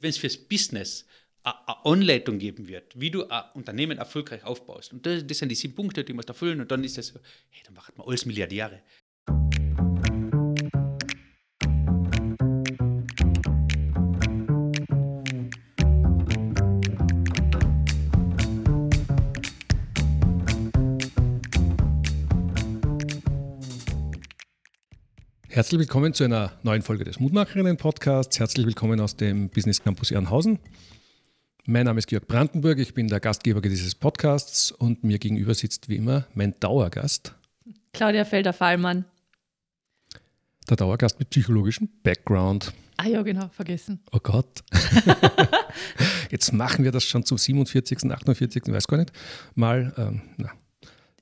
wenn es fürs Business eine Anleitung geben wird, wie du ein Unternehmen erfolgreich aufbaust. Und das, das sind die sieben Punkte, die musst erfüllen. Und dann ist das so, hey, dann macht man alles Milliardäre. Herzlich willkommen zu einer neuen Folge des Mutmacherinnen-Podcasts. Herzlich willkommen aus dem Business Campus Ehrenhausen. Mein Name ist Georg Brandenburg, ich bin der Gastgeber dieses Podcasts und mir gegenüber sitzt wie immer mein Dauergast. Claudia Felder-Fallmann. Der Dauergast mit psychologischem Background. Ah ja, genau, vergessen. Oh Gott. Jetzt machen wir das schon zum 47., 48., weiß gar nicht. Mal, ähm, na,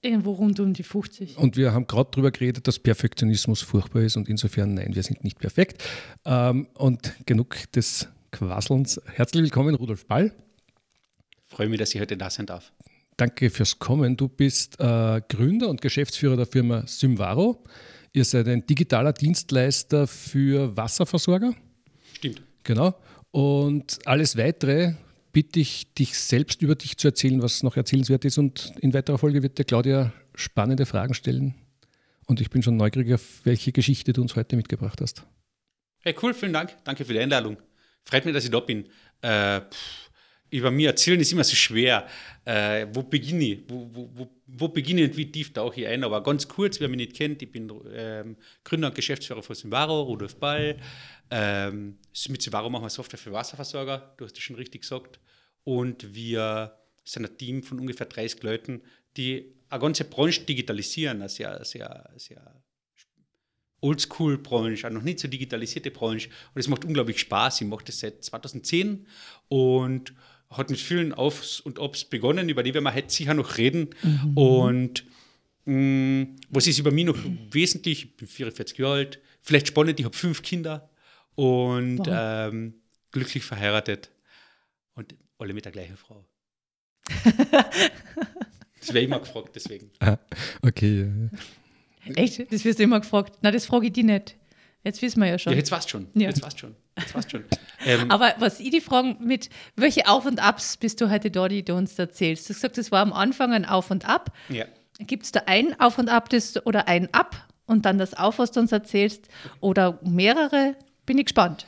Irgendwo rund um die 50. Und wir haben gerade darüber geredet, dass Perfektionismus furchtbar ist und insofern, nein, wir sind nicht perfekt. Ähm, und genug des Quasselns. Herzlich willkommen, Rudolf Ball. Freue mich, dass ich heute da sein darf. Danke fürs Kommen. Du bist äh, Gründer und Geschäftsführer der Firma Symvaro. Ihr seid ein digitaler Dienstleister für Wasserversorger. Stimmt. Genau. Und alles weitere bitte ich dich selbst über dich zu erzählen, was noch erzählenswert ist. Und in weiterer Folge wird dir Claudia spannende Fragen stellen. Und ich bin schon neugierig, auf welche Geschichte du uns heute mitgebracht hast. Hey, cool, vielen Dank. Danke für die Einladung. Freut mich, dass ich da bin. Äh, über mir erzählen ist immer so schwer. Äh, wo beginne ich? Wo, wo, wo, wo, beginne ich und wie tief tauche ich ein? Aber ganz kurz, wer mich nicht kennt, ich bin ähm, Gründer und Geschäftsführer von Simvaro, Rudolf Ball. Ähm, mit Simvaro machen wir Software für Wasserversorger, du hast es schon richtig gesagt. Und wir sind ein Team von ungefähr 30 Leuten, die eine ganze Branche digitalisieren, eine sehr, sehr, sehr Oldschool-Branche, eine noch nicht so digitalisierte Branche. Und es macht unglaublich Spaß. Ich mache das seit 2010 und hat mit vielen Aufs und Obs begonnen, über die werden wir heute sicher noch reden. Mhm. Und mh, mm, was ist über mich noch wesentlich? Ich bin 44 Jahre alt, vielleicht spannend, ich habe fünf Kinder und wow. ähm, glücklich verheiratet und alle mit der gleichen Frau. das wäre immer gefragt, deswegen. Ah, okay. Echt? Das wirst du immer gefragt. Na, das frage ich dich nicht. Jetzt wissen wir ja schon. Ja, jetzt weißt schon. Ja. Jetzt weißt schon. Jetzt weißt schon. Ähm, Aber was ich die Fragen mit, welche Auf und Abs bist du heute da, die du uns erzählst? Du hast gesagt, das war am Anfang ein Auf und Ab. Ja. Gibt es da ein Auf und Ab das, oder ein Ab und dann das Auf, was du uns erzählst? Oder mehrere? Bin ich gespannt.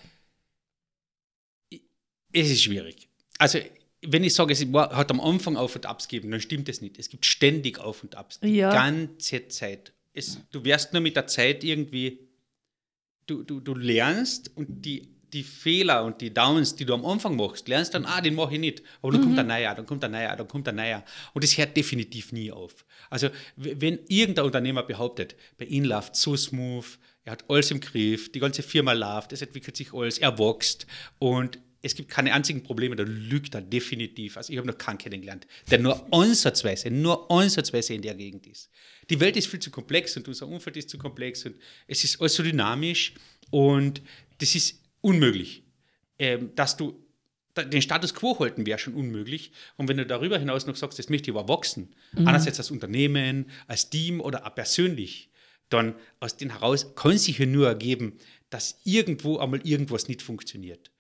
Es ist schwierig. Also, wenn ich sage, es hat am Anfang Auf und Abs gegeben, dann stimmt das nicht. Es gibt ständig Auf und Abs. Die ja. ganze Zeit. Es, du wirst nur mit der Zeit irgendwie, du, du, du lernst und die, die Fehler und die Downs, die du am Anfang machst, lernst dann, ah, den mache ich nicht. Aber dann mhm. kommt ein neuer, dann kommt ein neuer, dann kommt ein neuer. Und das hört definitiv nie auf. Also, wenn irgendein Unternehmer behauptet, bei ihm läuft so smooth, er hat alles im Griff, die ganze Firma läuft, es entwickelt sich alles, er wächst und es gibt keine einzigen Probleme, da lügt er definitiv. Also ich habe noch keinen kennengelernt, der nur ansatzweise, nur ansatzweise in der Gegend ist. Die Welt ist viel zu komplex und unser Umfeld ist zu komplex und es ist alles so dynamisch und das ist unmöglich, ähm, dass du den Status quo halten wäre schon unmöglich. Und wenn du darüber hinaus noch sagst, das möchte ich aber wachsen, mhm. einerseits als Unternehmen, als Team oder auch persönlich, dann aus dem heraus kann sich ja nur ergeben, dass irgendwo einmal irgendwas nicht funktioniert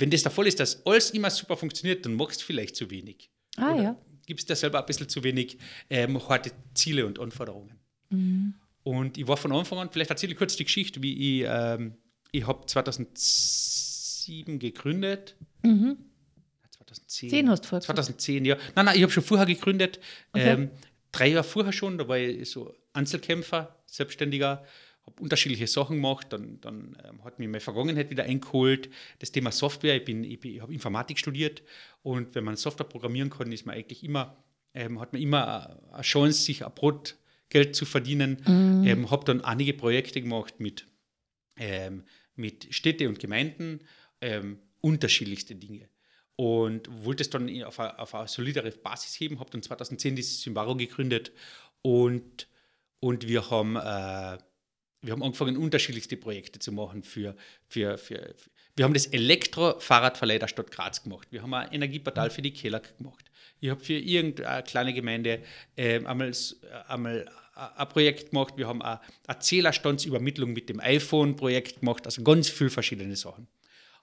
wenn das der Fall ist, dass alles immer super funktioniert, dann machst du vielleicht zu wenig. Ah, Oder ja. Gibst dir selber ein bisschen zu wenig ähm, harte Ziele und Anforderungen. Mhm. Und ich war von Anfang an, vielleicht erzähle ich kurz die Geschichte, wie ich, ähm, ich habe 2007 gegründet. Mhm. 2010. 10 hast du vorher 2010, ja. Nein, nein, ich habe schon vorher gegründet. Okay. Ähm, drei Jahre vorher schon, da war ich so Einzelkämpfer, Selbstständiger habe unterschiedliche Sachen gemacht, dann, dann ähm, hat mich meine Vergangenheit wieder eingeholt. Das Thema Software, ich, ich, ich habe Informatik studiert und wenn man Software programmieren kann, ist man eigentlich immer, ähm, hat man immer eine Chance, sich ein Brotgeld zu verdienen. Mhm. Ähm, habe dann einige Projekte gemacht mit, ähm, mit Städte und Gemeinden, ähm, unterschiedlichste Dinge. Und wollte es dann auf eine, auf eine solidere Basis heben, habe dann 2010 dieses Symbaro gegründet und, und wir haben äh, wir haben angefangen, unterschiedlichste Projekte zu machen für, für, für, für wir haben das Elektro-Fahrradverleih der Stadt Graz gemacht. Wir haben ein Energieportal für die Kellag gemacht. Ich habe für irgendeine kleine Gemeinde äh, einmal, einmal ein Projekt gemacht. Wir haben eine Zählerstandsübermittlung mit dem iPhone-Projekt gemacht. Also ganz viele verschiedene Sachen.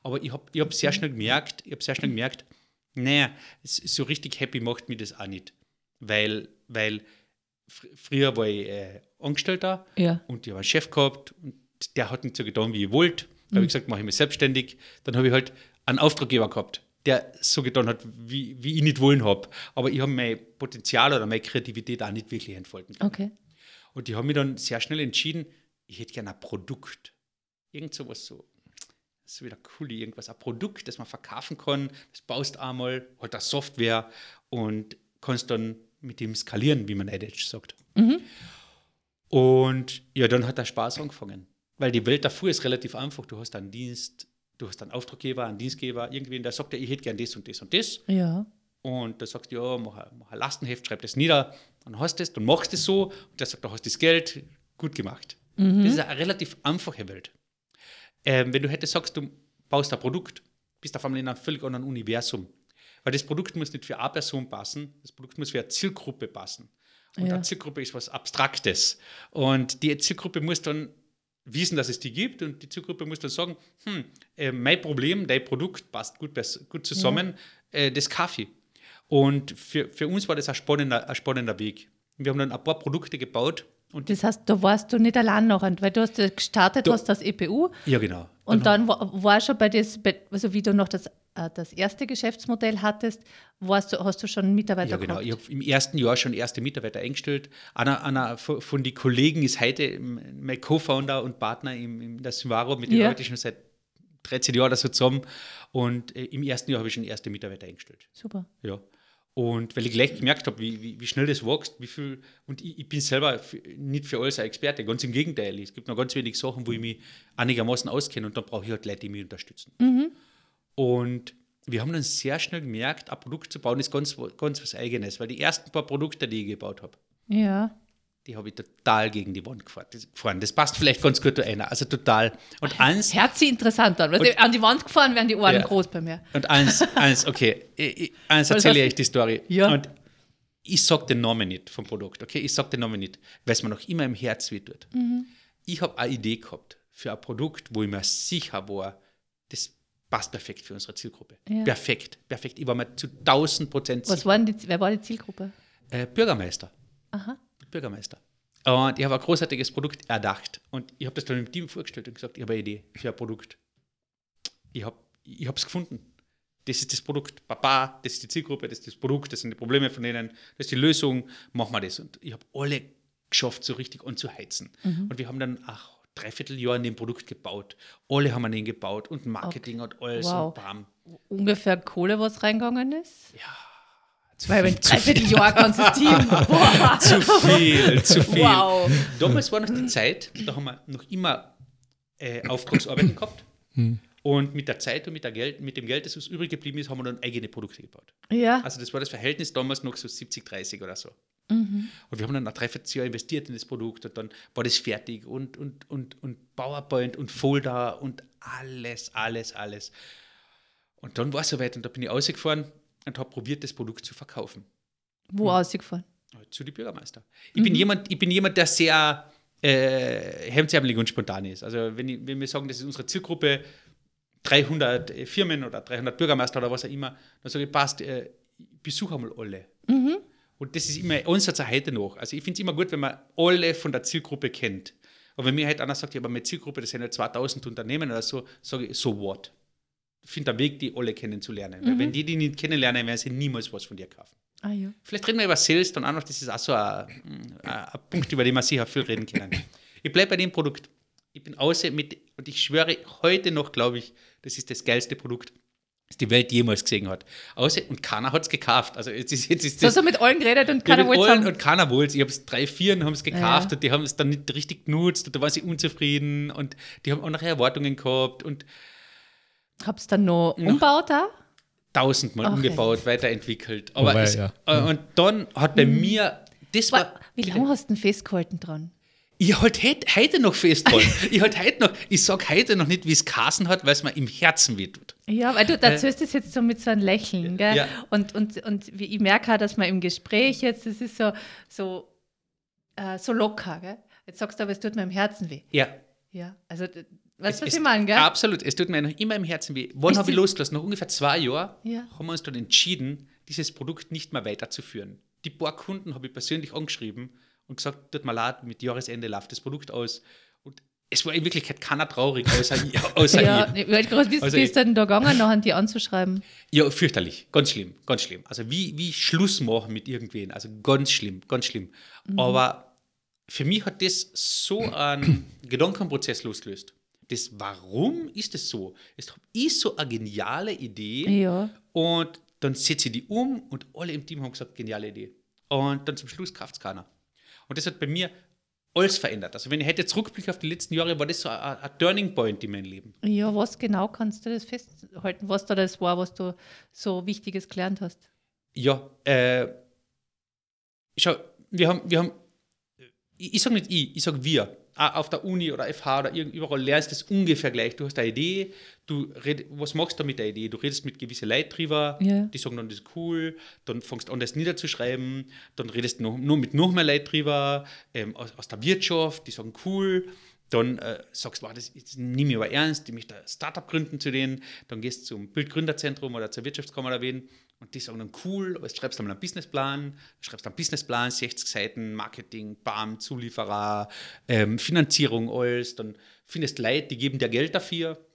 Aber ich habe ich hab sehr schnell gemerkt, ich habe sehr schnell gemerkt, naja, so richtig happy macht mich das auch nicht. Weil, weil fr früher war ich äh, Angestellter Ja. und ich habe einen Chef gehabt und der hat nicht so getan, wie ich wollte. Da habe ich gesagt, mache ich mich selbstständig. Dann habe ich halt einen Auftraggeber gehabt, der so getan hat, wie, wie ich nicht wollen habe. Aber ich habe mein Potenzial oder meine Kreativität auch nicht wirklich entfalten können. Okay. Und ich habe mich dann sehr schnell entschieden, ich hätte gerne ein Produkt. Irgend sowas so. Das ist wieder cool, irgendwas, ein Produkt, das man verkaufen kann. Das baust einmal, halt eine Software und kannst dann mit dem skalieren, wie man Edge sagt. Und ja, dann hat der Spaß angefangen. Weil die Welt davor ist relativ einfach. Du hast einen Dienst, du hast einen Auftraggeber, einen Dienstgeber, irgendwen, der sagt dir, ich hätte gern das und das und das. Ja. Und da sagst du, ja, mach ein, mach ein Lastenheft, schreib das nieder, dann hast du es, dann machst du es so. Und der sagt, da hast du das Geld, gut gemacht. Das ist eine relativ einfache Welt. Ähm, wenn du hättest sagst, du baust ein Produkt, bist du auf einmal in einem völlig anderen Universum. Weil das Produkt muss nicht für eine Person passen, das Produkt muss für eine Zielgruppe passen. Und Ja. eine Zielgruppe ist was Abstraktes. Und die Zielgruppe muss dann wissen, dass es die gibt und die Zielgruppe muss dann sagen, hm, äh, mein Problem, dein Produkt passt gut, gut zusammen, äh, das Kaffee. Und für, für uns war das ein spannender, ein spannender Weg. Wir haben dann ein paar Produkte gebaut und Das heißt, da warst du nicht allein noch, weil du hast ja gestartet, Du- hast das EPU ja genau. und dann war, war schon bei das, also wie du noch das, das erste Geschäftsmodell hattest, warst du, hast du schon Mitarbeiter Ja, genau. gehabt. Ich habe im ersten Jahr schon erste Mitarbeiter eingestellt. Einer, einer von den Kollegen ist heute mein Co-Founder und Partner im, im der Symvaro, mit dem Ja. arbeite ich schon seit 13 Jahren oder so zusammen. Und äh, im ersten Jahr habe ich schon erste Mitarbeiter eingestellt. Super. Ja. Und weil ich gleich gemerkt habe, wie, wie, wie schnell das wächst, wie viel, und ich, ich bin selber nicht für alles ein Experte, ganz im Gegenteil. Es gibt noch ganz wenig Sachen, wo ich mich einigermaßen auskenne und dann brauche ich halt Leute, die mich unterstützen. Und wir haben dann sehr schnell gemerkt, ein Produkt zu bauen ist ganz, ganz was Eigenes, weil die ersten paar Produkte, die ich gebaut habe, Ja. die habe ich total gegen die Wand gefahren. Das, passt vielleicht ganz gut zu einer, also total. Und eins, sich interessant an. Du, an die Wand gefahren werden die Ohren Ja. groß bei mir. Und eins, eins, okay, ich, eins erzähle ich euch die Story. Ja. Und ich sage den Namen nicht vom Produkt, okay? Ich sage den Namen nicht, weil es mir noch immer im Herz weh tut. Mhm. Ich habe eine Idee gehabt für ein Produkt, wo ich mir sicher war, das passt perfekt für unsere Zielgruppe. Ja. Perfekt, perfekt. Ich war mir zu 1000 Prozent Was waren die, wer war die Zielgruppe? äh, Bürgermeister. Aha. Bürgermeister. Und ich habe ein großartiges Produkt erdacht. Und ich habe das dann im Team vorgestellt und gesagt, ich habe eine Idee für ein Produkt. Ich habe es gefunden. Das ist das Produkt. Papa, das ist die Zielgruppe, das ist das Produkt, das sind die Probleme von denen, das ist die Lösung, machen wir das. Und ich habe alle geschafft, so richtig anzuheizen. Und wir haben dann auch dreiviertel Jahr an dem Produkt gebaut. Alle haben an den gebaut und Marketing und alles Wow. und bam. Ungefähr Kohle, was reingegangen ist? Zu Weil wenn viel, zu dreiviertel viel. Jahr ganzes Team. Boah. zu viel, zu viel. Wow. Damals war noch die Zeit, da haben wir noch immer äh, Auftragsarbeiten gehabt. Und mit der Zeit und mit, der Geld, mit dem Geld, das uns übrig geblieben ist, haben wir dann eigene Produkte gebaut. Ja. Also das war das Verhältnis damals noch so 70-30 oder so. Mhm. Und wir haben dann ein Dreivierteljahr investiert in das Produkt und dann war das fertig und, und, und, und PowerPoint und Folder und alles, alles, alles. Und dann war es soweit und da bin ich rausgefahren und habe probiert, das Produkt zu verkaufen. Wo ausgefahren? Zu die Bürgermeister. Ich, bin jemand, ich bin jemand, der sehr äh, hemdsärmlich und spontan ist. Also wenn, ich, wenn wir sagen, das ist unsere Zielgruppe, 300 Firmen oder 300 Bürgermeister oder was auch immer, dann sage ich, passt, äh, ich besuche einmal alle. Und das ist immer auch heute noch. Also ich finde es immer gut, wenn man alle von der Zielgruppe kennt. Und wenn mir halt einer sagt, ja, aber meine Zielgruppe, das sind ja 2000 Unternehmen oder so, sage ich, so what? Ich finde der Weg, die alle kennenzulernen. Weil wenn die die nicht kennenlernen, werden sie niemals was von dir kaufen. Ah ja. Vielleicht reden wir über Sales dann auch noch, das ist auch so ein, ein, ein Punkt, über den wir sicher viel reden können. Ich bleibe bei dem Produkt. Ich bin außer mit, und ich schwöre heute noch, glaube ich, das ist das geilste Produkt, das die Welt jemals gesehen hat. Außer, und keiner hat es gekauft. Also jetzt ist, jetzt ist So, das, so mit allen geredet und keiner mit wollte allen sagen. und keiner wollte es. Ich habe es drei, vier haben es gekauft Ja. und die haben es dann nicht richtig genutzt und da waren sie unzufrieden und die haben andere Erwartungen gehabt und Hab's dann noch umgebaut da? tausendmal Okay. umgebaut, weiterentwickelt. Aber Wobei, es, ja. äh, und dann hat bei mir, das war, Wa- Wie lange hast du denn festgehalten dran? Ich halt heute, noch festhalten. ich halt heute noch, ich sag heute noch nicht, wie es Kassen hat, weil es mir im Herzen wehtut. Ja, weil du erzählst es jetzt so mit so einem Lächeln, gell? Ja. Und, und, und ich merke auch, dass man im Gespräch jetzt, das ist so, so, äh, so locker, gell? Jetzt sagst du aber, es tut mir im Herzen weh. Ja, Ja, also Weißt du, was ich meine, gell? Absolut. Es tut mir noch immer im Herzen weh. Wann habe ich losgelassen? Nach ungefähr zwei Jahren ja. haben wir uns dann entschieden, dieses Produkt nicht mehr weiterzuführen. Die paar Kunden habe ich persönlich angeschrieben und gesagt, tut mir leid, mit Jahresende läuft das Produkt aus. Und es war in Wirklichkeit keiner traurig, außer, außer ja, ich. Ja, gerade wie also, ist denn da gegangen, nachher die anzuschreiben? Ja, fürchterlich, ganz schlimm, ganz schlimm. Also wie, wie Schluss machen mit irgendwen, also ganz schlimm, ganz schlimm. Mhm. Aber für mich hat das so einen Gedankenprozess losgelöst. Das Warum ist es so? Es ist so eine geniale Idee ja. und dann setze ich die um und alle im Team haben gesagt, geniale Idee. Und dann zum Schluss kauft es keiner. Und das hat bei mir alles verändert. Also wenn ich hätte zurückblicke auf die letzten Jahre, war das so ein, ein, Turning Point in meinem Leben. Ja, was genau kannst du das festhalten, was da das war, was du so Wichtiges gelernt hast? Ja, äh, schau, wir haben, wir haben ich, ich sage nicht ich, ich sage wir. Auf der Uni oder FH oder überall lernst du das ungefähr gleich. Du hast eine Idee, du red, was machst du mit der Idee? Du redest mit gewissen Leuten drüber, ja. die sagen dann, das ist cool, dann fängst du an, das niederzuschreiben, dann redest du noch, nur mit noch mehr Leuten drüber, ähm, aus, aus, der Wirtschaft, die sagen cool, dann äh, sagst du, das, das nehme ich aber ernst, ich möchte ein Startup gründen zu denen, dann gehst du zum Bildgründerzentrum oder zur Wirtschaftskammer erwähnen und die sagen dann cool, aber jetzt schreibst du mal einen Businessplan, schreibst einen Businessplan, 60 Seiten, Marketing, BAM, Zulieferer, ähm, Finanzierung, alles, dann findest Leute, die geben dir Geld dafür,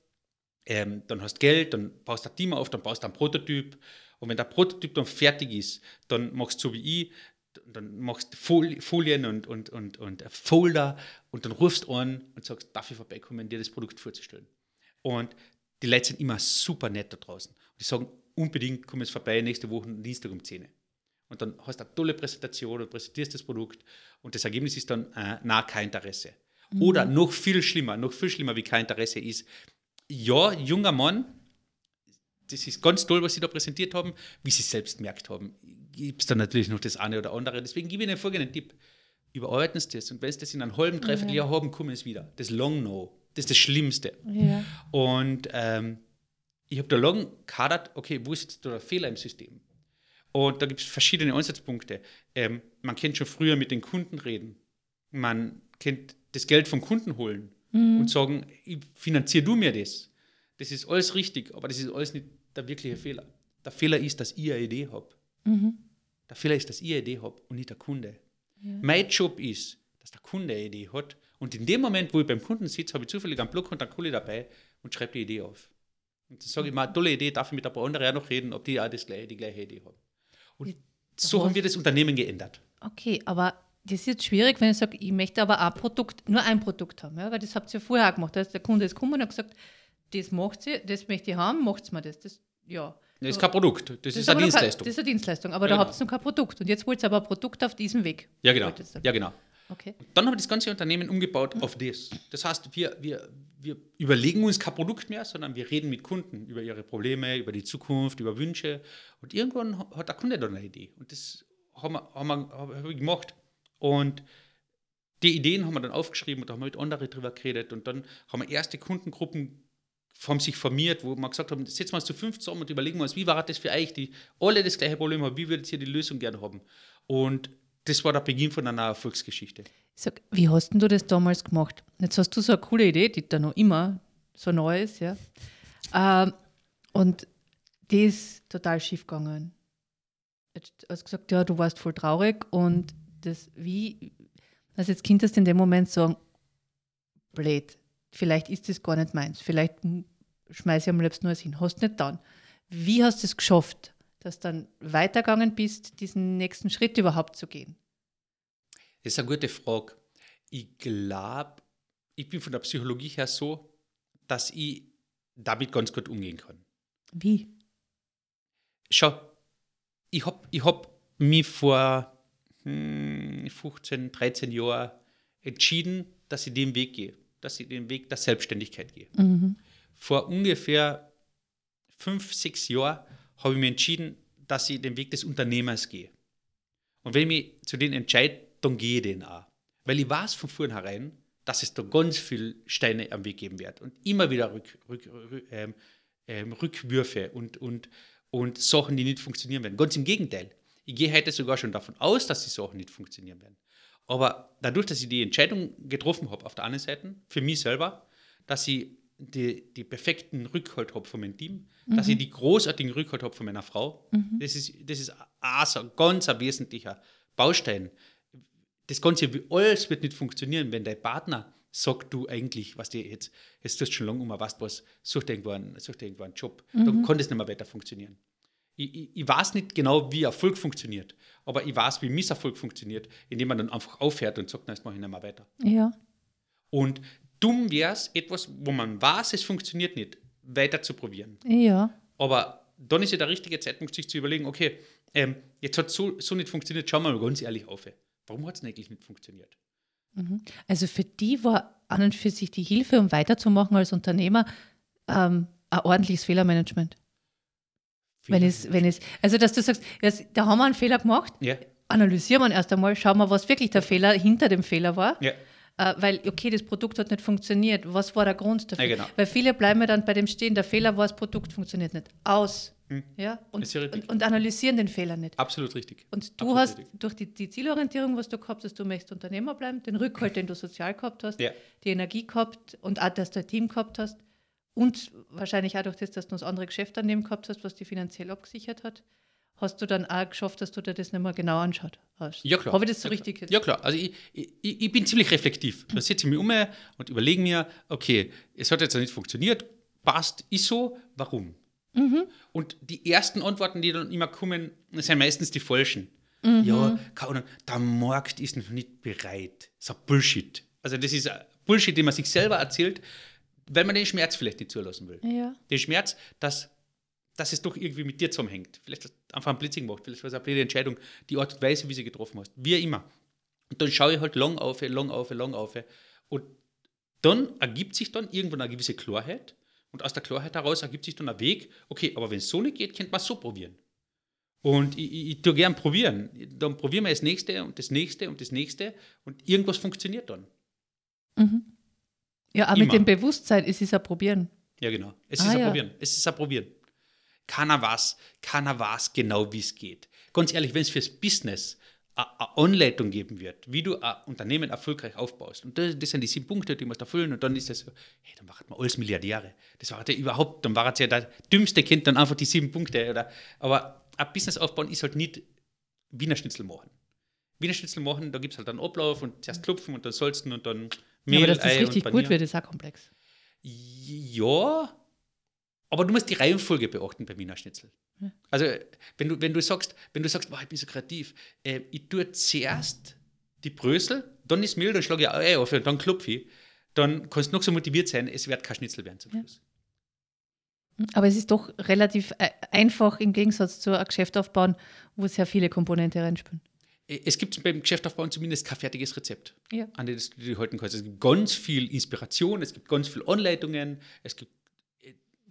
ähm, dann hast Geld, dann baust du ein Team auf, dann baust du einen Prototyp und wenn der Prototyp dann fertig ist, dann machst du so wie ich, dann machst du Folien und, und, und, und Folder und dann rufst du an und sagst, darf ich vorbeikommen, dir das Produkt vorzustellen. Und die Leute sind immer super nett da draußen. Die sagen, unbedingt komm jetzt vorbei, nächste Woche Dienstag um 10 Und dann hast du eine tolle Präsentation und präsentierst das Produkt und das Ergebnis ist dann, äh, na, kein Interesse. Mhm. Oder noch viel schlimmer, noch viel schlimmer wie kein Interesse ist, ja, junger Mann, das ist ganz toll, was Sie da präsentiert haben, wie Sie selbst gemerkt haben. Gibt es dann natürlich noch das eine oder andere. Deswegen gebe ich Ihnen folgenden Tipp. Überarbeiten Sie das und wenn Sie das in einem halben, dreiviertel Jahr haben, kommen Sie wieder. Das Long No, das ist das Schlimmste. Ja. Und ähm, ich habe da lange kadert, okay, wo ist jetzt der Fehler im System? Und da gibt es verschiedene Ansatzpunkte. Ähm, man kennt schon früher mit den Kunden reden. Man kennt das Geld vom Kunden holen mhm. und sagen, finanzier du mir das. Das ist alles richtig, aber das ist alles nicht der wirkliche Fehler. Der Fehler ist, dass ich eine Idee habe. Mhm. Der Fehler ist, dass ich eine Idee habe und nicht der Kunde. Ja. Mein Job ist, dass der Kunde eine Idee hat. Und in dem Moment, wo ich beim Kunden sitze, habe ich zufällig einen Block und einen Kohle dabei und schreibe die Idee auf. Und das sage ich mal, tolle Idee, darf ich mit ein paar anderen auch noch reden, ob die auch das gleiche, die gleiche Idee haben. Und so haben wir das Unternehmen geändert. Okay, aber das ist jetzt schwierig, wenn ich sage, ich möchte aber ein Produkt, nur ein Produkt haben, ja? weil das habt ihr ja vorher auch gemacht. Ist der Kunde ist gekommen und hat gesagt, das macht sie, das möchte ich haben, macht es mir das. das ja. Das ist kein Produkt, das, das ist eine Dienstleistung. das ist eine Dienstleistung, aber ja, da genau. habt ihr noch kein Produkt. Und jetzt wollt ihr aber ein Produkt auf diesem Weg. Ja, genau. Ja, genau. Okay. Dann haben wir das ganze Unternehmen umgebaut auf das. Das heißt, wir, wir, wir überlegen uns kein Produkt mehr, sondern wir reden mit Kunden über ihre Probleme, über die Zukunft, über Wünsche. Und irgendwann hat der Kunde dann eine Idee. Und das haben wir, haben wir, haben wir gemacht. Und die Ideen haben wir dann aufgeschrieben und da haben wir mit anderen drüber geredet. Und dann haben wir erste Kundengruppen haben sich formiert, wo wir gesagt haben, setzen wir uns zu fünf zusammen und überlegen uns, wie war das für euch, die alle das gleiche Problem haben, wie würdet ihr die Lösung gerne haben? Und das war der Beginn von einer Erfolgsgeschichte. sag, wie hast du das damals gemacht? Jetzt hast du so eine coole Idee, die da noch immer so neu ist, ja. Ähm, und die ist total schief gegangen. Jetzt hast du gesagt, ja, du warst voll traurig und das, wie, also jetzt könntest du in dem Moment sagen, blöd, vielleicht ist das gar nicht meins, vielleicht schmeiße ich am liebsten nur hin. Hast nicht dann. Wie hast du es geschafft, dass du dann weitergegangen bist, diesen nächsten Schritt überhaupt zu gehen? Das ist eine gute Frage. Ich glaube, ich bin von der Psychologie her so, dass ich damit ganz gut umgehen kann. Wie? Schau, ich habe ich hab mich vor hm, 15, 13 Jahren entschieden, dass ich den Weg gehe, dass ich den Weg der Selbstständigkeit gehe. Mhm. Vor ungefähr fünf, sechs Jahren habe ich mich entschieden, dass ich den Weg des Unternehmers gehe. Und wenn ich mich zu denen entscheide, dann gehe ich den auch. Weil ich weiß von vornherein, dass es da ganz viele Steine am Weg geben wird und immer wieder Rück, Rück, Rück, ähm, ähm, Rückwürfe und, und, und Sachen, die nicht funktionieren werden. Ganz im Gegenteil. Ich gehe heute sogar schon davon aus, dass die Sachen nicht funktionieren werden. Aber dadurch, dass ich die Entscheidung getroffen habe, auf der anderen Seite, für mich selber, dass ich die, die perfekten Rückhalt habe von meinem Team, mhm. dass ich die großartigen Rückhalt habe von meiner Frau. Mhm. Das ist, das ist also ein ganz ein wesentlicher Baustein. Das Ganze, alles wird nicht funktionieren, wenn dein Partner sagt, du eigentlich, was dir jetzt, jetzt tust du schon lange um, weißt was, such dir irgendwo einen, such dir irgendwo einen Job. Mhm. Dann kann das nicht mehr weiter funktionieren. Ich, ich, ich, weiß nicht genau, wie Erfolg funktioniert, aber ich weiß, wie Misserfolg funktioniert, indem man dann einfach aufhört und sagt, na, jetzt mache ich nicht mehr weiter. Ja. Und dumm wäre es, etwas, wo man weiß, es funktioniert nicht, weiter zu probieren. Ja. Aber dann ist ja der richtige Zeitpunkt, sich zu überlegen, okay, ähm, jetzt hat es so, so nicht funktioniert, schauen wir mal ganz ehrlich auf. Warum hat es eigentlich nicht funktioniert? Mhm. Also für die war an und für sich die Hilfe, um weiterzumachen als Unternehmer, ähm, ein ordentliches Fehlermanagement. Wenn es, wenn es, also dass du sagst, da haben wir einen Fehler gemacht, ja. analysieren wir erst einmal, schauen wir, was wirklich der Fehler hinter dem Fehler war. Ja. Äh, weil, okay, das Produkt hat nicht funktioniert. Was war der Grund dafür? Ja, genau. Weil viele bleiben dann bei dem stehen, der Fehler war, das Produkt funktioniert nicht. Aus. Hm. Ja? Und, und, und, analysieren den Fehler nicht. Absolut richtig. Und du Absolut hast richtig. durch die, die, Zielorientierung, was du gehabt hast, du möchtest Unternehmer bleiben, den Rückhalt, den du sozial gehabt hast, ja. die Energie gehabt und auch, dass du ein Team gehabt hast und wahrscheinlich auch durch das, dass du das andere Geschäft daneben gehabt hast, was dich finanziell abgesichert hat, hast du dann auch geschafft, dass du dir das nicht mehr genau anschaut hast. Ja, klar. Habe ich das so ja, richtig jetzt? Ja, klar. Also ich, ich, ich bin ziemlich reflektiv. Da setze ich mich um und überlege mir, okay, es hat jetzt nicht funktioniert, passt, ist so, warum? Mhm. Und die ersten Antworten, die dann immer kommen, sind meistens die falschen. Mhm. Ja, der Markt ist noch nicht bereit. Das ist ein Bullshit. Also das ist Bullshit, den man sich selber erzählt, weil man den Schmerz vielleicht nicht zulassen will. Ja. Den Schmerz, dass, dass es doch irgendwie mit dir zusammenhängt. Vielleicht einfach ein Blitzing gemacht, vielleicht war es eine blöde Entscheidung, die Art und Weise, wie sie getroffen hast. Wie immer. Und dann schaue ich halt lang auf, lang auf, lang auf. Und dann ergibt sich dann irgendwann eine gewisse Klarheit. Und aus der Klarheit heraus ergibt sich dann ein Weg, okay, aber wenn es so nicht geht, könnte man es so probieren. Und ich, ich, ich tue gern probieren. Dann probieren wir das nächste und das nächste und das nächste und irgendwas funktioniert dann. Mhm. Ja, aber Immer. mit dem Bewusstsein ist es ein Probieren. Ja, genau. Es ist ah, ein ja. Probieren. Es ist ein Probieren. Keiner weiß, keiner weiß genau, wie es geht. Ganz ehrlich, wenn es fürs Business eine Anleitung geben wird, wie du ein Unternehmen erfolgreich aufbaust. Und das, das sind die sieben Punkte, die musst erfüllen. Und dann ist das so, hey, dann machen wir alles Milliardäre. Das war ja überhaupt, dann war es ja der dümmste Kind, dann einfach die sieben Punkte. Oder, aber ein Business aufbauen ist halt nicht Wiener Schnitzel machen. Wiener Schnitzel machen, da gibt es halt einen Ablauf und zuerst klopfen und dann salzen und dann Mehl, ja, aber dass das Ei richtig gut wird, ist auch komplex. Ja, aber du musst die Reihenfolge beachten beim Wiener Schnitzel. Also, wenn du, wenn du sagst, wenn du sagst, boah, ich bin so kreativ, äh, ich tue zuerst die Brösel, dann ist Mehl, dann schlage ich Ei auf und dann klopfe ich, dann kannst du noch so motiviert sein, es wird kein Schnitzel werden zum Schluss. Ja. Aber es ist doch relativ äh, einfach im Gegensatz zu einem Geschäft aufbauen, wo sehr viele Komponenten reinspielen es gibt beim Geschäftaufbau zumindest kein fertiges Rezept, ja. an das du dich halten kannst. Es gibt ganz viel Inspiration, es gibt ganz viele Anleitungen, es gibt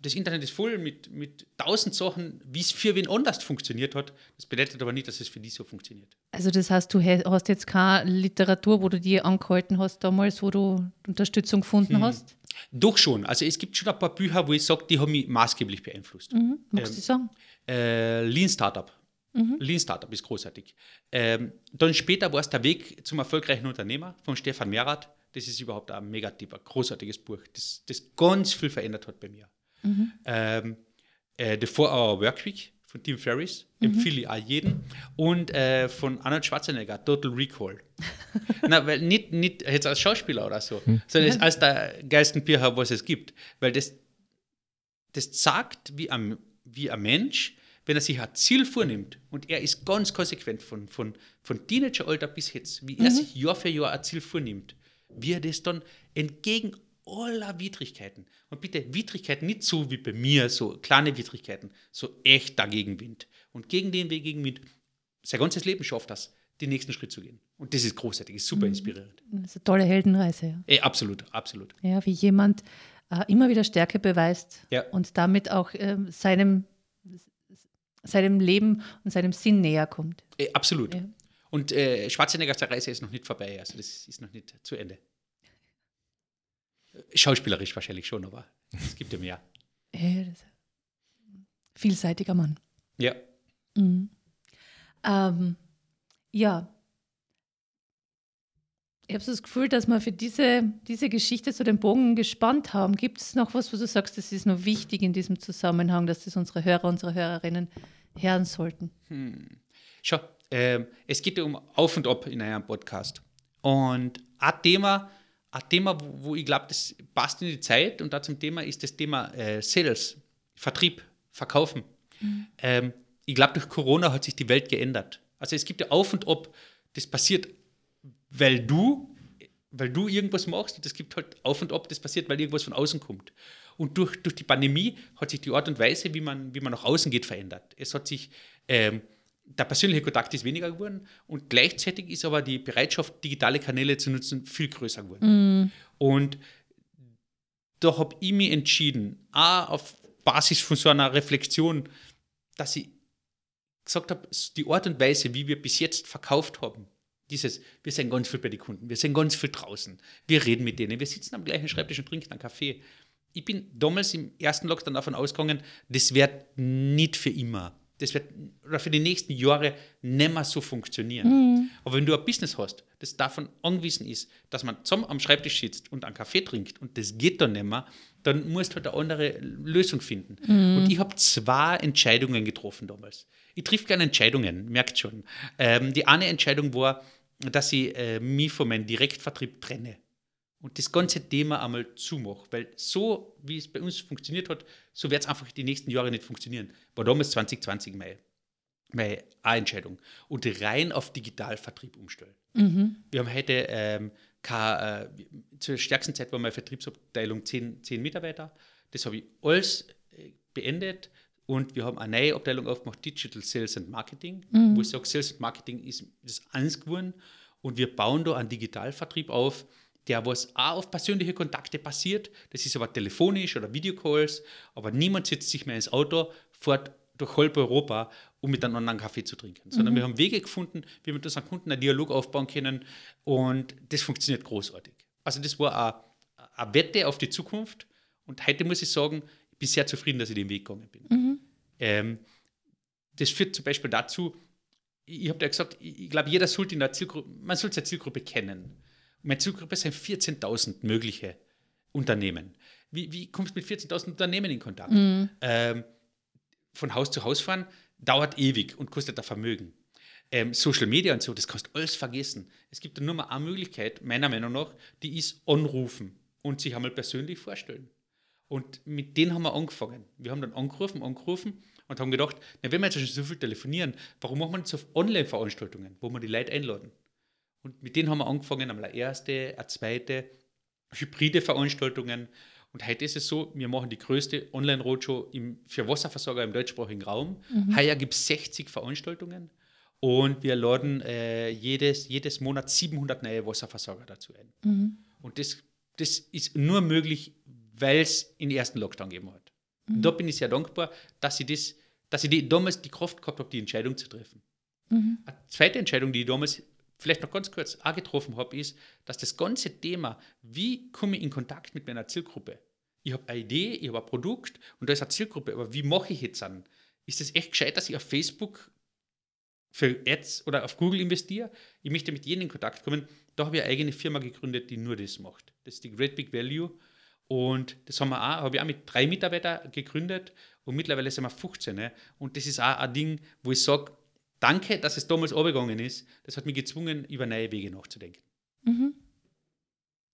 das Internet ist voll mit, mit tausend Sachen, wie es für wen anders funktioniert hat. Das bedeutet aber nicht, dass es für dich so funktioniert. Also das heißt, du hast jetzt keine Literatur, wo du dir angehalten hast damals, wo du Unterstützung gefunden hm. hast? Doch schon. Also es gibt schon ein paar Bücher, wo ich sage, die haben mich maßgeblich beeinflusst. Mhm. Magst ähm, du sagen? Äh, Lean Startup Mhm. Lean Startup ist großartig. Ähm, dann später war es der Weg zum erfolgreichen Unternehmer von Stefan Merath. Das ist überhaupt ein mega ein großartiges Buch, das, das ganz viel verändert hat bei mir. Mhm. Ähm, äh, The 4-Hour Workweek von Tim Ferriss, mhm. empfehle ich auch jeden. Und äh, von Arnold Schwarzenegger, Total Recall. Na, weil nicht, nicht jetzt als Schauspieler oder so, mhm. sondern als der geilsten Bücher, was es gibt. Weil das, das sagt, wie ein, wie ein Mensch wenn er sich ein Ziel vornimmt und er ist ganz konsequent von, von, von Teenageralter bis jetzt, wie mhm. er sich Jahr für Jahr ein Ziel vornimmt, wie er das dann entgegen aller Widrigkeiten, und bitte Widrigkeiten nicht so wie bei mir, so kleine Widrigkeiten, so echt dagegen Wind. Und gegen den Weg gegen Wind, sein ganzes Leben schafft das, den nächsten Schritt zu gehen. Und das ist großartig, ist super mhm. inspirierend. Das ist eine tolle Heldenreise. Ja. Ey, absolut, absolut. Ja, wie jemand äh, immer wieder Stärke beweist ja. und damit auch äh, seinem seinem Leben und seinem Sinn näher kommt. Äh, absolut. Ja. Und äh, Schwarzeneggers Reise ist noch nicht vorbei, also das ist noch nicht zu Ende. Schauspielerisch wahrscheinlich schon, aber es gibt ja mehr. Ja, vielseitiger Mann. Ja. Mhm. Ähm, ja. Ich habe so das Gefühl, dass wir für diese, diese Geschichte so den Bogen gespannt haben. Gibt es noch was, wo du sagst, das ist noch wichtig in diesem Zusammenhang, dass das unsere Hörer, unsere Hörerinnen hören sollten? Hm. Schau, äh, es geht um Auf und Ab in einem Podcast. Und ein Thema, ein Thema wo, wo ich glaube, das passt in die Zeit und da zum Thema ist das Thema äh, Sales, Vertrieb, Verkaufen. Mhm. Ähm, ich glaube, durch Corona hat sich die Welt geändert. Also es gibt ja Auf und Ab, das passiert, weil du, weil du irgendwas machst und es gibt halt Auf und Ab, das passiert, weil irgendwas von außen kommt. Und durch, durch die Pandemie hat sich die Art und Weise, wie man, wie man nach außen geht, verändert. Es hat sich ähm, der persönliche Kontakt ist weniger geworden und gleichzeitig ist aber die Bereitschaft, digitale Kanäle zu nutzen, viel größer geworden. Mm. Und da habe ich mich entschieden, auch auf Basis von so einer Reflexion, dass ich gesagt habe, die Art und Weise, wie wir bis jetzt verkauft haben, dieses, wir sind ganz viel bei den Kunden, wir sind ganz viel draußen, wir reden mit denen, wir sitzen am gleichen Schreibtisch und trinken einen Kaffee. Ich bin damals im ersten Lockdown davon ausgegangen, das wird nicht für immer das wird für die nächsten Jahre nicht mehr so funktionieren. Mhm. Aber wenn du ein Business hast, das davon angewiesen ist, dass man zusammen am Schreibtisch sitzt und einen Kaffee trinkt und das geht dann nicht mehr, dann musst du halt eine andere Lösung finden. Mhm. Und ich habe zwei Entscheidungen getroffen damals. Ich triff gerne Entscheidungen, merkt schon. Ähm, die eine Entscheidung war, dass ich äh, mich von meinem Direktvertrieb trenne und das ganze Thema einmal zumache. Weil so, wie es bei uns funktioniert hat, so wird es einfach die nächsten Jahre nicht funktionieren. War damals 2020 meine, meine Entscheidung. Und rein auf Digitalvertrieb umstellen. Mhm. Wir haben heute ähm, keine, äh, zur stärksten Zeit war meine Vertriebsabteilung 10, 10 Mitarbeiter. Das habe ich alles äh, beendet. Und wir haben eine neue Abteilung aufgemacht, Digital Sales and Marketing, mhm. wo ich sage, Sales and Marketing ist das eins geworden. Und wir bauen da einen Digitalvertrieb auf, der was auch auf persönliche Kontakte basiert. Das ist aber telefonisch oder Videocalls, aber niemand setzt sich mehr ins Auto, fährt durch halb Europa, um miteinander einen Kaffee zu trinken. Sondern mhm. wir haben Wege gefunden, wie wir mit unseren Kunden einen Dialog aufbauen können und das funktioniert großartig. Also das war eine, Wette auf die Zukunft und heute muss ich sagen, ich bin sehr zufrieden, dass ich den Weg gegangen bin. Mhm. Ähm, das führt zum Beispiel dazu, ich habe ja gesagt, ich glaube, jeder sollte in der Zielgruppe, man sollte seine Zielgruppe kennen. Meine Zielgruppe sind 14.000 mögliche Unternehmen. Wie, wie kommst du mit 14.000 Unternehmen in Kontakt? Mhm. Ähm, von Haus zu Haus fahren dauert ewig und kostet ein Vermögen. Ähm, Social Media und so, das kannst du alles vergessen. Es gibt nur mal eine Möglichkeit, meiner Meinung nach, die ist anrufen und sich einmal persönlich vorstellen. Und mit denen haben wir angefangen. Wir haben dann angerufen, angerufen und haben gedacht, na, wenn wir jetzt schon so viel telefonieren, warum machen wir nicht so Online-Veranstaltungen, wo wir die Leute einladen? Und mit denen haben wir angefangen, einmal eine erste, eine zweite, hybride Veranstaltungen. Und heute ist es so, wir machen die größte Online-Roadshow für Wasserversorger im deutschsprachigen Raum. Mhm. Heuer gibt es 60 Veranstaltungen und wir laden äh, jedes, jedes Monat 700 neue Wasserversorger dazu ein. Mhm. Und das, das ist nur möglich, weil es den ersten Lockdown gegeben hat. Mhm. Da bin ich sehr dankbar, dass ich, das, dass ich die, damals die Kraft gehabt habe, die Entscheidung zu treffen. Mhm. Eine zweite Entscheidung, die ich damals vielleicht noch ganz kurz auch getroffen habe, ist, dass das ganze Thema, wie komme ich in Kontakt mit meiner Zielgruppe? Ich habe eine Idee, ich habe ein Produkt und da ist eine Zielgruppe, aber wie mache ich jetzt an? Ist es echt gescheit, dass ich auf Facebook für Ads oder auf Google investiere? Ich möchte mit jenen in Kontakt kommen. Da habe ich eine eigene Firma gegründet, die nur das macht. Das ist die Great Big Value. Und das haben wir auch, habe ich auch mit drei Mitarbeitern gegründet und mittlerweile sind wir 15. Ne? Und das ist auch ein Ding, wo ich sage, danke, dass es damals abgegangen ist. Das hat mich gezwungen, über neue Wege nachzudenken. Mhm.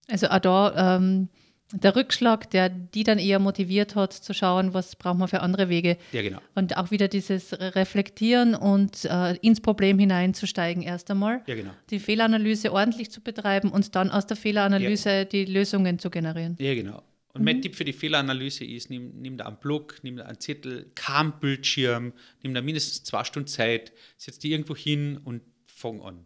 Also auch da ähm, der Rückschlag, der die dann eher motiviert hat, zu schauen, was brauchen wir für andere Wege. Ja, genau. Und auch wieder dieses Reflektieren und äh, ins Problem hineinzusteigen erst einmal. Ja, genau. Die Fehleranalyse ordentlich zu betreiben und dann aus der Fehleranalyse ja. die Lösungen zu generieren. Ja, genau. Und mhm. mein Tipp für die Fehleranalyse ist, nimm, nimm da einen Block, nimm da einen Zettel, kein Bildschirm, nimm da mindestens zwei Stunden Zeit, setz die irgendwo hin und fang an.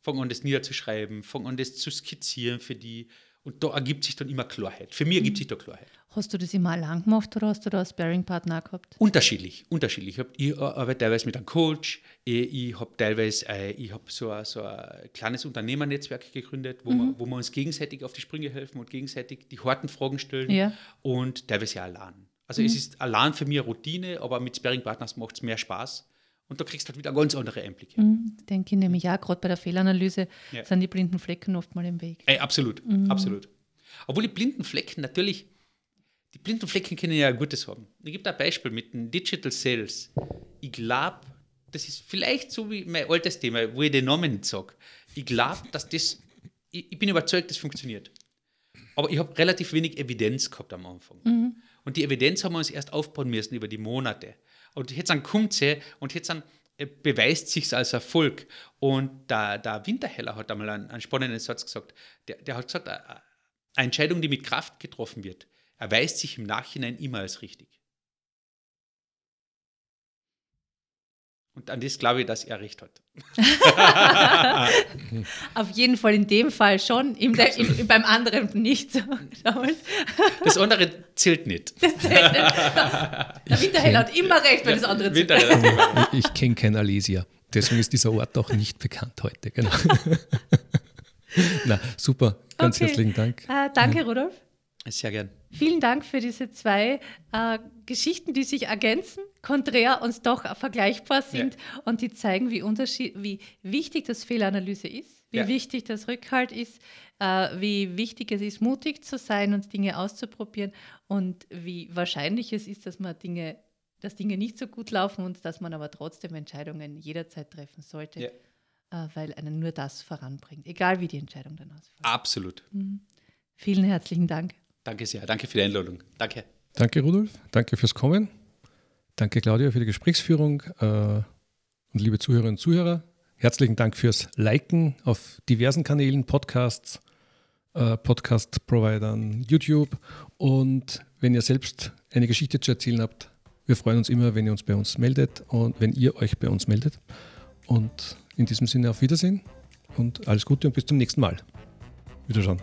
Fang an, das niederzuschreiben, fang an, das zu skizzieren für die. Und da ergibt sich dann immer Klarheit. Für mich ergibt mhm. sich da Klarheit. Hast du das immer allein gemacht oder hast du da einen Sparring-Partner gehabt? Unterschiedlich, unterschiedlich. Ich, ich arbeite teilweise mit einem Coach, ich, ich habe teilweise äh, ich hab so, ein, so ein kleines Unternehmernetzwerk gegründet, wo, mhm. wir, wo wir uns gegenseitig auf die Sprünge helfen und gegenseitig die harten Fragen stellen ja. und teilweise ja allein. Also mhm. es ist allein für mich eine Routine, aber mit Sparring-Partners macht es mehr Spaß Und da kriegst du halt wieder ganz andere Einblicke. Mhm, denke ich nämlich auch, gerade bei der Fehlanalyse ja. sind die blinden Flecken oft mal im Weg. Ey, absolut, mhm. absolut. Obwohl die blinden Flecken natürlich, die blinden Flecken können ja Gutes haben. Ich gebe da ein Beispiel mit den Digital Sales. Ich glaube, das ist vielleicht so wie mein altes Thema, wo ich den Namen nicht sage. Ich glaube, dass das, ich, ich, bin überzeugt, das funktioniert. Aber ich habe relativ wenig Evidenz gehabt am Anfang. Mhm. Und die Evidenz haben wir uns erst aufbauen müssen über die Monate. Und jetzt dann kommt sie und jetzt dann äh, beweist sich als Erfolg. Und der, der Winterheller hat einmal einen, einen spannenden Satz gesagt. Der, der hat gesagt, eine Entscheidung, die mit Kraft getroffen wird, erweist sich im Nachhinein immer als richtig. Und an das glaube ich, dass er recht hat. Auf jeden Fall in dem Fall schon, im, im, beim anderen nicht so. das andere zählt nicht. Das zählt nicht. Der Winterhell hat immer recht, wenn das andere zählt. Ich, ich kenne keinen Alesia. Deswegen ist dieser Ort auch nicht bekannt heute. Genau. Na, super. Ganz okay. herzlichen Dank. Uh, danke, Rudolf. Sehr gern. Vielen Dank für diese zwei äh, Geschichten, die sich ergänzen, konträr und doch vergleichbar sind ja. und die zeigen, wie, wie wichtig das Fehleranalyse ist, wie ja. wichtig das Rückhalt ist, äh, wie wichtig es ist, mutig zu sein und Dinge auszuprobieren und wie wahrscheinlich es ist, dass man Dinge, dass Dinge nicht so gut laufen und dass man aber trotzdem Entscheidungen jederzeit treffen sollte. Ja. Äh, weil einen nur das voranbringt, egal wie die Entscheidung dann ausfällt. Absolut. Mhm. Vielen herzlichen Dank. Danke sehr. Danke für die Einladung. Danke. Danke, Rudolf. Danke fürs Kommen. Danke, Claudia, für die Gesprächsführung. Äh, und liebe Zuhörerinnen und Zuhörer, herzlichen Dank fürs Liken auf diversen Kanälen, Podcasts, äh, Podcast-Providern, YouTube. Und wenn ihr selbst eine Geschichte zu erzählen habt, wir freuen uns immer, wenn ihr uns bei uns meldet und wenn ihr euch bei uns meldet. Und in diesem Sinne auf Wiedersehen und alles Gute und bis zum nächsten Mal. Wiederschauen.